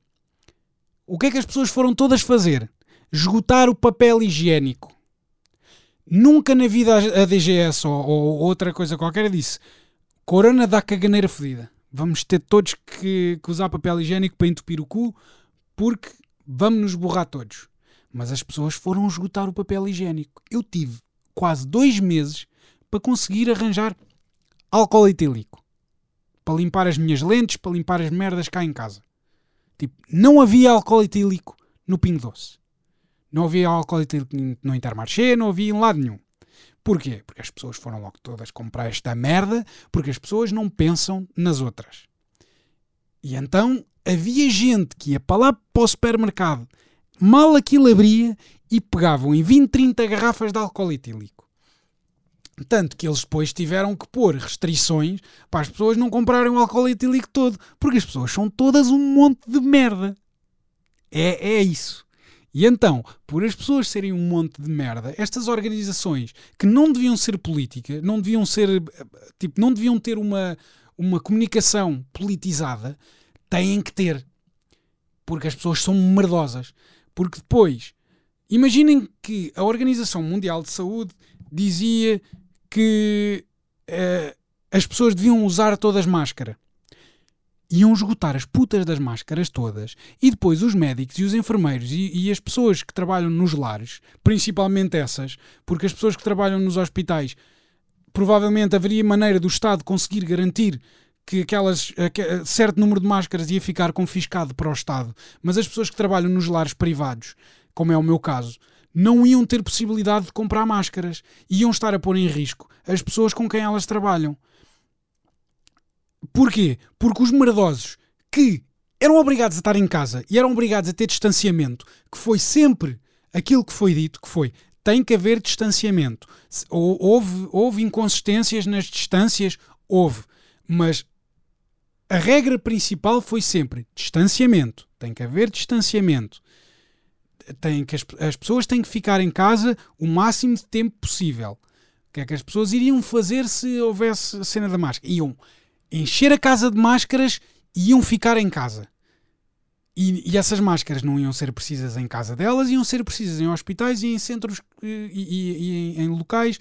o que é que as pessoas foram todas fazer? Esgotar o papel higiênico. Nunca na vida a DGS ou, ou outra coisa qualquer disse Corona dá caganeira fedida. Vamos ter todos que, que usar papel higiênico para entupir o cu porque vamos nos borrar todos. Mas as pessoas foram esgotar o papel higiênico. Eu tive quase dois meses para conseguir arranjar álcool etílico para limpar as minhas lentes, para limpar as merdas cá em casa. Tipo, não havia álcool etílico no Pingo Doce. Não havia álcool etílico no Intermarché, não havia em lado nenhum. Porquê? Porque as pessoas foram logo todas comprar esta merda, porque as pessoas não pensam nas outras. E então havia gente que ia para lá para o supermercado, mal aquilo abria e pegavam em 20, 30 garrafas de álcool etílico. Tanto que eles depois tiveram que pôr restrições para as pessoas não comprarem o álcool etílico todo, porque as pessoas são todas um monte de merda. É, é isso. E então, por as pessoas serem um monte de merda, estas organizações que não deviam ser políticas, não deviam ser, tipo, não deviam ter uma, uma comunicação politizada, têm que ter. Porque as pessoas são merdosas. Porque depois, imaginem que a Organização Mundial de Saúde dizia que eh, as pessoas deviam usar todas máscara. Iam esgotar as putas das máscaras todas e depois os médicos e os enfermeiros e, e as pessoas que trabalham nos lares, principalmente essas, porque as pessoas que trabalham nos hospitais, provavelmente haveria maneira do Estado conseguir garantir que aquelas, aque- certo número de máscaras ia ficar confiscado para o Estado, mas as pessoas que trabalham nos lares privados, como é o meu caso, não iam ter possibilidade de comprar máscaras, iam estar a pôr em risco as pessoas com quem elas trabalham. Porquê? Porque os merdosos que eram obrigados a estar em casa e eram obrigados a ter distanciamento, que foi sempre aquilo que foi dito, que foi tem que haver distanciamento. Houve, houve inconsistências nas distâncias, houve, mas a regra principal foi sempre distanciamento. Tem que haver distanciamento. Tem que as, as pessoas têm que ficar em casa o máximo de tempo possível. O que é que as pessoas iriam fazer se houvesse a cena da máscara? Iam encher a casa de máscaras e iam ficar em casa. E, e, essas máscaras não iam ser precisas em casa delas, iam ser precisas em hospitais e em centros e, e, e em, locais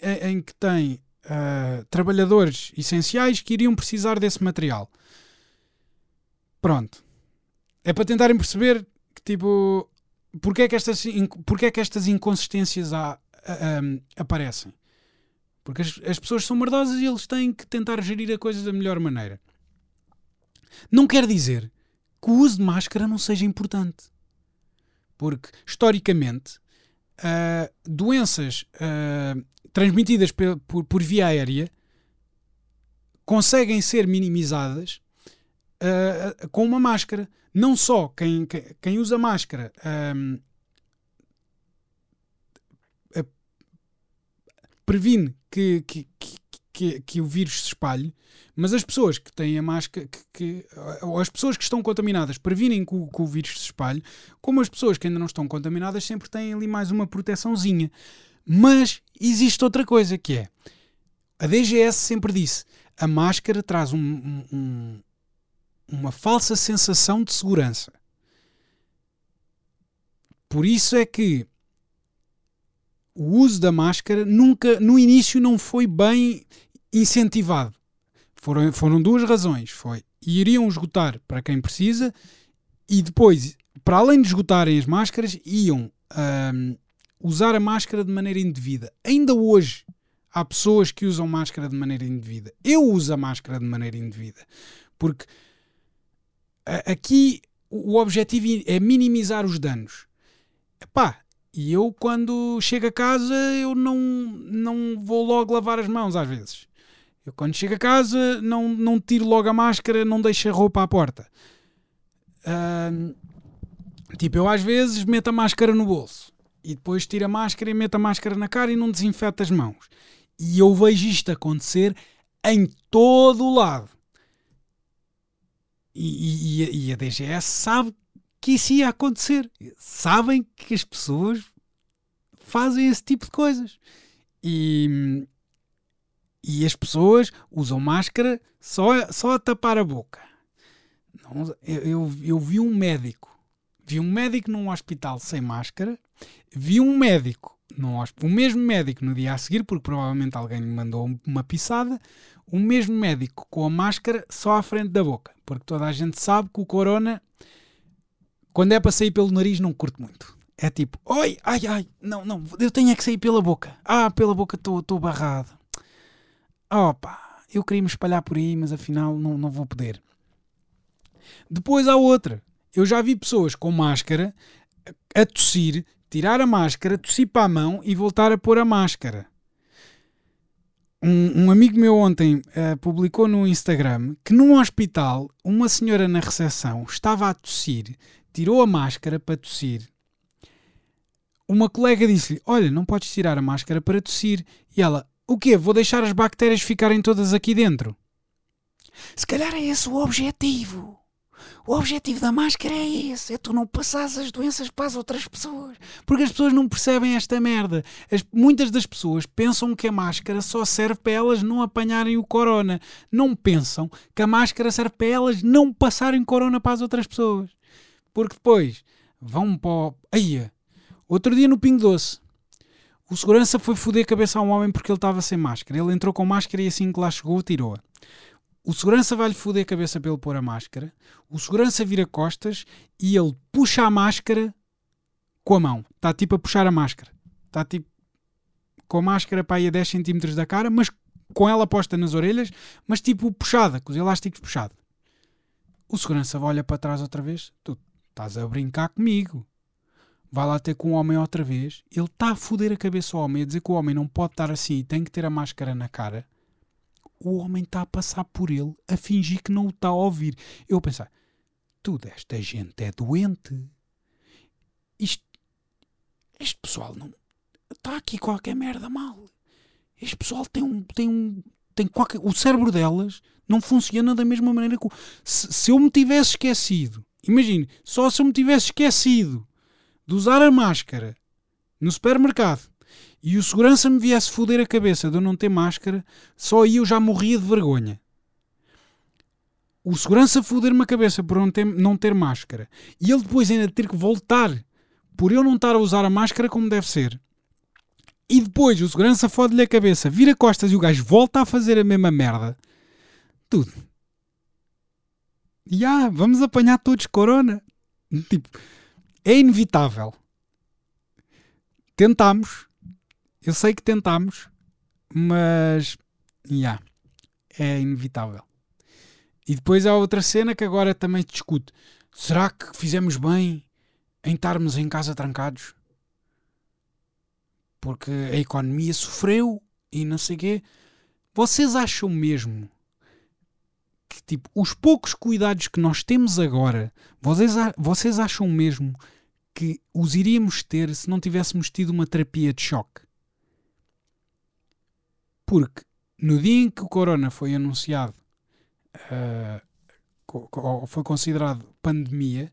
em, em que têm uh, trabalhadores essenciais que iriam precisar desse material. Pronto. É para tentarem perceber que tipo porque é que estas, porque é que estas inconsistências há, aparecem. Porque as, as pessoas são merdosas e eles têm que tentar gerir a coisa da melhor maneira. Não quer dizer que o uso de máscara não seja importante. Porque, historicamente, uh, doenças uh, transmitidas por, por, via aérea conseguem ser minimizadas uh, com uma máscara. Não só quem, quem usa máscara um, previne que, que, que, que, que o vírus se espalhe, mas as pessoas que têm a máscara, que, que, ou as pessoas que estão contaminadas previnem que o, que o vírus se espalhe, como as pessoas que ainda não estão contaminadas sempre têm ali mais uma proteçãozinha. Mas existe outra coisa que é a DGS sempre disse a máscara traz um, um, uma falsa sensação de segurança. Por isso é que o uso da máscara nunca, no início, não foi bem incentivado. Foram, foram duas razões. Foi iriam esgotar para quem precisa e depois, para além de esgotarem as máscaras, iam usar a máscara de maneira indevida. Ainda hoje há pessoas que usam máscara de maneira indevida. Eu uso a máscara de maneira indevida porque aqui o objetivo é minimizar os danos. Epá, e eu, quando chego a casa, eu não, não vou logo lavar as mãos às vezes. Eu, quando chego a casa, não, não tiro logo a máscara, não deixo a roupa à porta. Uh, tipo, eu às vezes meto a máscara no bolso e depois tiro a máscara e meto a máscara na cara e não desinfeto as mãos. E eu vejo isto acontecer em todo o lado. E, e, e a DGS sabe que isso ia acontecer. Sabem que as pessoas fazem esse tipo de coisas. E, e as pessoas usam máscara só, só a tapar a boca. Não, eu, eu, eu vi um médico. Vi um médico num hospital sem máscara. Vi um médico, num, o mesmo médico no dia a seguir, porque provavelmente alguém me mandou uma pisada. O mesmo médico com a máscara só à frente da boca. Porque toda a gente sabe que o corona quando é para sair pelo nariz, não curto muito. É tipo, oi, ai, ai, não, não, eu tenho é que sair pela boca. Ah, pela boca estou barrado. Opa, eu queria me espalhar por aí, mas afinal não, não vou poder. Depois há outra. Eu já vi pessoas com máscara a tossir, tirar a máscara, tossir para a mão e voltar a pôr a máscara. Um, um amigo meu ontem uh, publicou no Instagram que num hospital uma senhora na recepção estava a tossir, tirou a máscara para tossir. Uma colega disse-lhe: Olha, não podes tirar a máscara para tossir. E ela: O quê? Vou deixar as bactérias ficarem todas aqui dentro? Se calhar é esse o objetivo. O objetivo da máscara é esse: é tu não passares as doenças para as outras pessoas. Porque as pessoas não percebem esta merda. As, muitas das pessoas pensam que a máscara só serve para elas não apanharem o corona. Não pensam que a máscara serve para elas não passarem corona para as outras pessoas. Porque depois vão para o. Aí, outro dia no Pingo Doce, o segurança foi foder a cabeça a um homem porque ele estava sem máscara. Ele entrou com máscara e assim que lá chegou, tirou-a. O segurança vai-lhe foder a cabeça ele pôr a máscara. O segurança vira costas e ele puxa a máscara com a mão. Está tipo a puxar a máscara. Está tipo com a máscara para aí a 10 cm da cara, mas com ela posta nas orelhas, mas tipo puxada, com os elásticos puxados. O segurança olha para trás outra vez. Tu Estás a brincar comigo. Vai lá ter com o homem outra vez. Ele está a foder a cabeça ao homem, a dizer que o homem não pode estar assim e tem que ter a máscara na cara. O homem está a passar por ele, a fingir que não o está a ouvir. Eu pensar, Tudo, esta gente é doente. Isto, este pessoal não. Está aqui qualquer merda mal. Este pessoal tem um. Tem um tem qualquer, o cérebro delas não funciona da mesma maneira que. Se, se eu me tivesse esquecido, imagine, só se eu me tivesse esquecido de usar a máscara no supermercado e o segurança me viesse foder a cabeça de eu não ter máscara, só aí eu já morria de vergonha. O segurança foder-me a cabeça por não ter, não ter máscara e ele depois ainda ter que voltar por eu não estar a usar a máscara como deve ser. E depois o segurança fode-lhe a cabeça, vira costas e o gajo volta a fazer a mesma merda. Tudo. E ah, vamos apanhar todos corona. Tipo, é inevitável. Tentámos. Eu sei que tentámos, mas yeah, é inevitável. E depois há outra cena que agora também discute. Será que fizemos bem em estarmos em casa trancados? Porque a economia sofreu e não sei quê. Vocês acham mesmo que tipo, os poucos cuidados que nós temos agora, vocês, vocês acham mesmo que os iríamos ter se não tivéssemos tido uma terapia de choque? Porque no dia em que o corona foi anunciado, uh, foi considerado pandemia,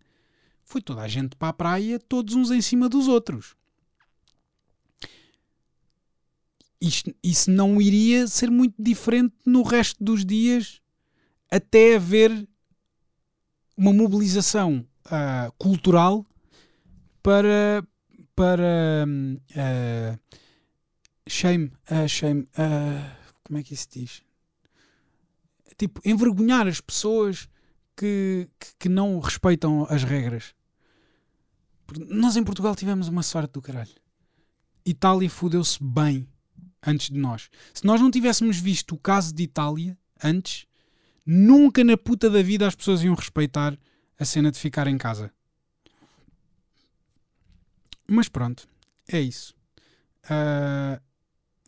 foi toda a gente para a praia, todos uns em cima dos outros. Isto, isso não iria ser muito diferente no resto dos dias até haver uma mobilização uh, cultural para para uh, shame, uh, shame uh, como é que isso diz? Tipo, envergonhar as pessoas que, que, que não respeitam as regras. Nós em Portugal tivemos uma sorte do caralho. Itália fudeu-se bem antes de nós. Se nós não tivéssemos visto o caso de Itália antes, nunca na puta da vida as pessoas iam respeitar a cena de ficar em casa. Mas pronto, é isso. Uh,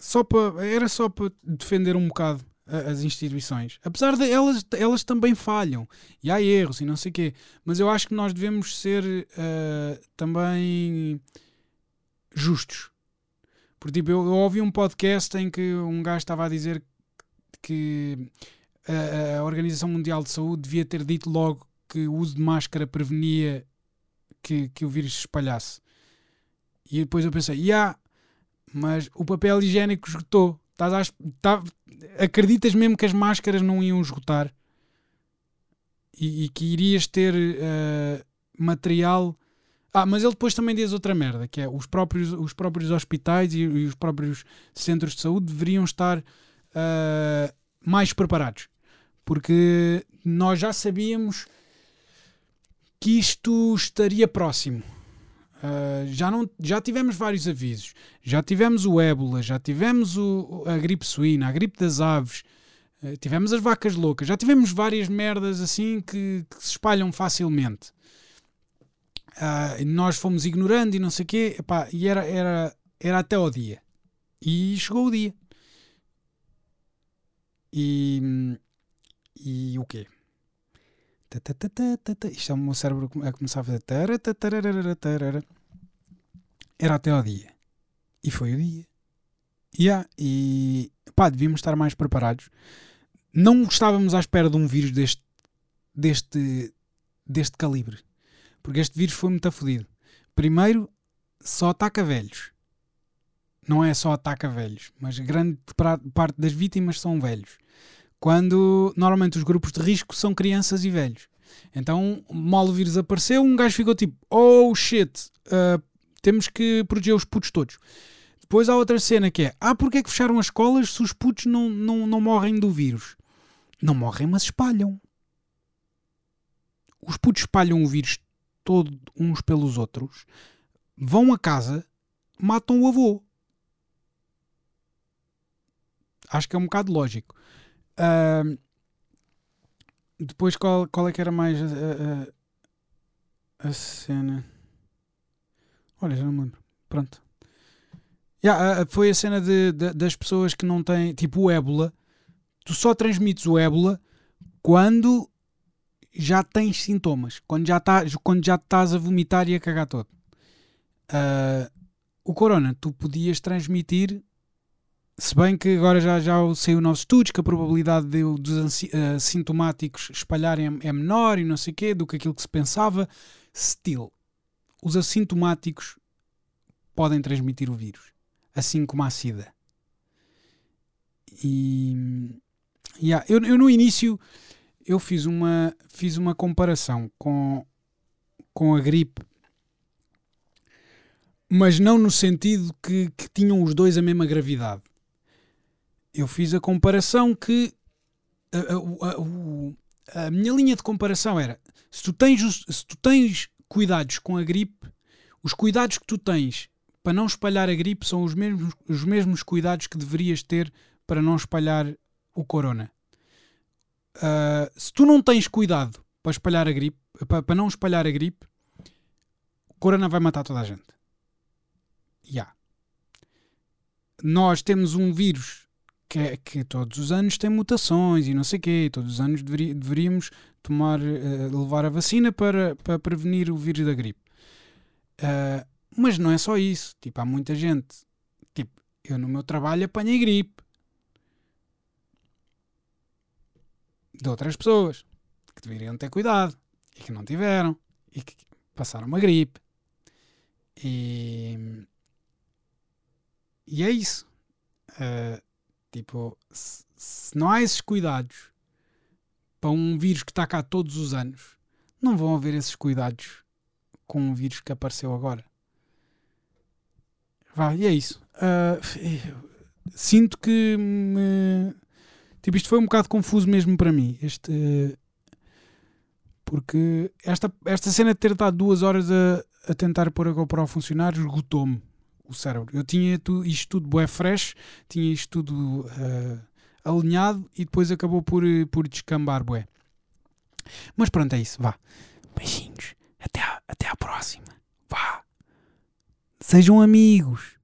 só era só para defender um bocado as instituições. Apesar de elas, elas também falham e há erros e não sei o quê. Mas eu acho que nós devemos ser uh, também justos. Porque tipo, eu, eu, ouvi um podcast em que um gajo estava a dizer que a, a, Organização Mundial de Saúde devia ter dito logo que o uso de máscara prevenia que, que o vírus se espalhasse. E depois eu pensei, yeah, mas o papel higiênico esgotou. Estás a, tá, acreditas mesmo que as máscaras não iam esgotar? E, e que irias ter uh, material. Ah, mas ele depois também diz outra merda, que é os próprios, os próprios hospitais e, e os próprios centros de saúde deveriam estar uh, mais preparados. Porque nós já sabíamos que isto estaria próximo. Uh, já, não, já tivemos vários avisos. Já tivemos o ébola, já tivemos o, a gripe suína, a gripe das aves, uh, tivemos as vacas loucas, já tivemos várias merdas assim que, que se espalham facilmente. Uh, nós fomos ignorando e não sei o quê, epá, e era, era, era até ao dia. E chegou o dia. E, e o quê? Isto é o meu cérebro a começar a fazer. Era até ao dia. E foi o dia. Yeah, e pá, devíamos estar mais preparados. Não estávamos à espera de um vírus deste, deste, deste calibre. Porque este vírus foi muito afodido. Primeiro, só ataca velhos. Não é só ataca velhos, mas grande parte das vítimas são velhos quando normalmente os grupos de risco são crianças e velhos. Então, mal o vírus apareceu, um gajo ficou tipo: oh shit, uh, temos que proteger os putos todos. Depois há outra cena que é: ah, porque é que fecharam as escolas se os putos não, não, não morrem do vírus? Não morrem, mas espalham. Os putos espalham o vírus todo uns pelos outros, vão a casa, matam o avô. Acho que é um bocado lógico. Depois, qual, qual é que era mais a, a, a cena? Olha, já não me lembro. Pronto. Yeah, foi a cena de, de, das pessoas que não têm, tipo o ébola. Tu só transmites o ébola quando já tens sintomas, quando já, tá, quando já estás a vomitar e a cagar todo. Uh, o corona, tu podias transmitir, se bem que agora já, já saiu novos estudos que a probabilidade de, dos assintomáticos espalharem é, é menor e não sei o quê do que aquilo que se pensava. Still, os assintomáticos podem transmitir o vírus, assim como a SIDA. E yeah, eu, eu no início eu fiz uma, fiz uma comparação com, com a gripe, mas não no sentido que, que tinham os dois a mesma gravidade. Eu fiz a comparação que a, a, a, a minha linha de comparação era se tu, tens, se tu tens cuidados com a gripe, os cuidados que tu tens para não espalhar a gripe são os mesmos, os mesmos cuidados que deverias ter para não espalhar o corona. Uh, se tu não tens cuidado para espalhar a gripe, para, para, não espalhar a gripe, o corona vai matar toda a gente. Já. Yeah. Nós temos um vírus que, é, que todos os anos tem mutações e não sei o quê. Todos os anos deveri, deveríamos tomar, uh, levar a vacina para, para prevenir o vírus da gripe. Uh, mas não é só isso. Tipo, há muita gente. Tipo, eu no meu trabalho apanhei gripe. de outras pessoas que deveriam ter cuidado e que não tiveram e que passaram uma gripe. E, e é isso. Uh, tipo, se, se, não há esses cuidados para um vírus que está cá todos os anos, não vão haver esses cuidados com um vírus que apareceu agora. Vá, e é isso. Uh, sinto que me Tipo, isto foi um bocado confuso mesmo para mim. Este. Porque esta, esta cena de ter estado duas horas a, a tentar pôr a GoPro a funcionar esgotou-me o cérebro. Eu tinha tu, isto tudo bué fresh, tinha isto tudo uh, alinhado e depois acabou por, por descambar bué. Mas pronto, é isso. Vá. Beijinhos. Até à, até à próxima. Vá. Sejam amigos.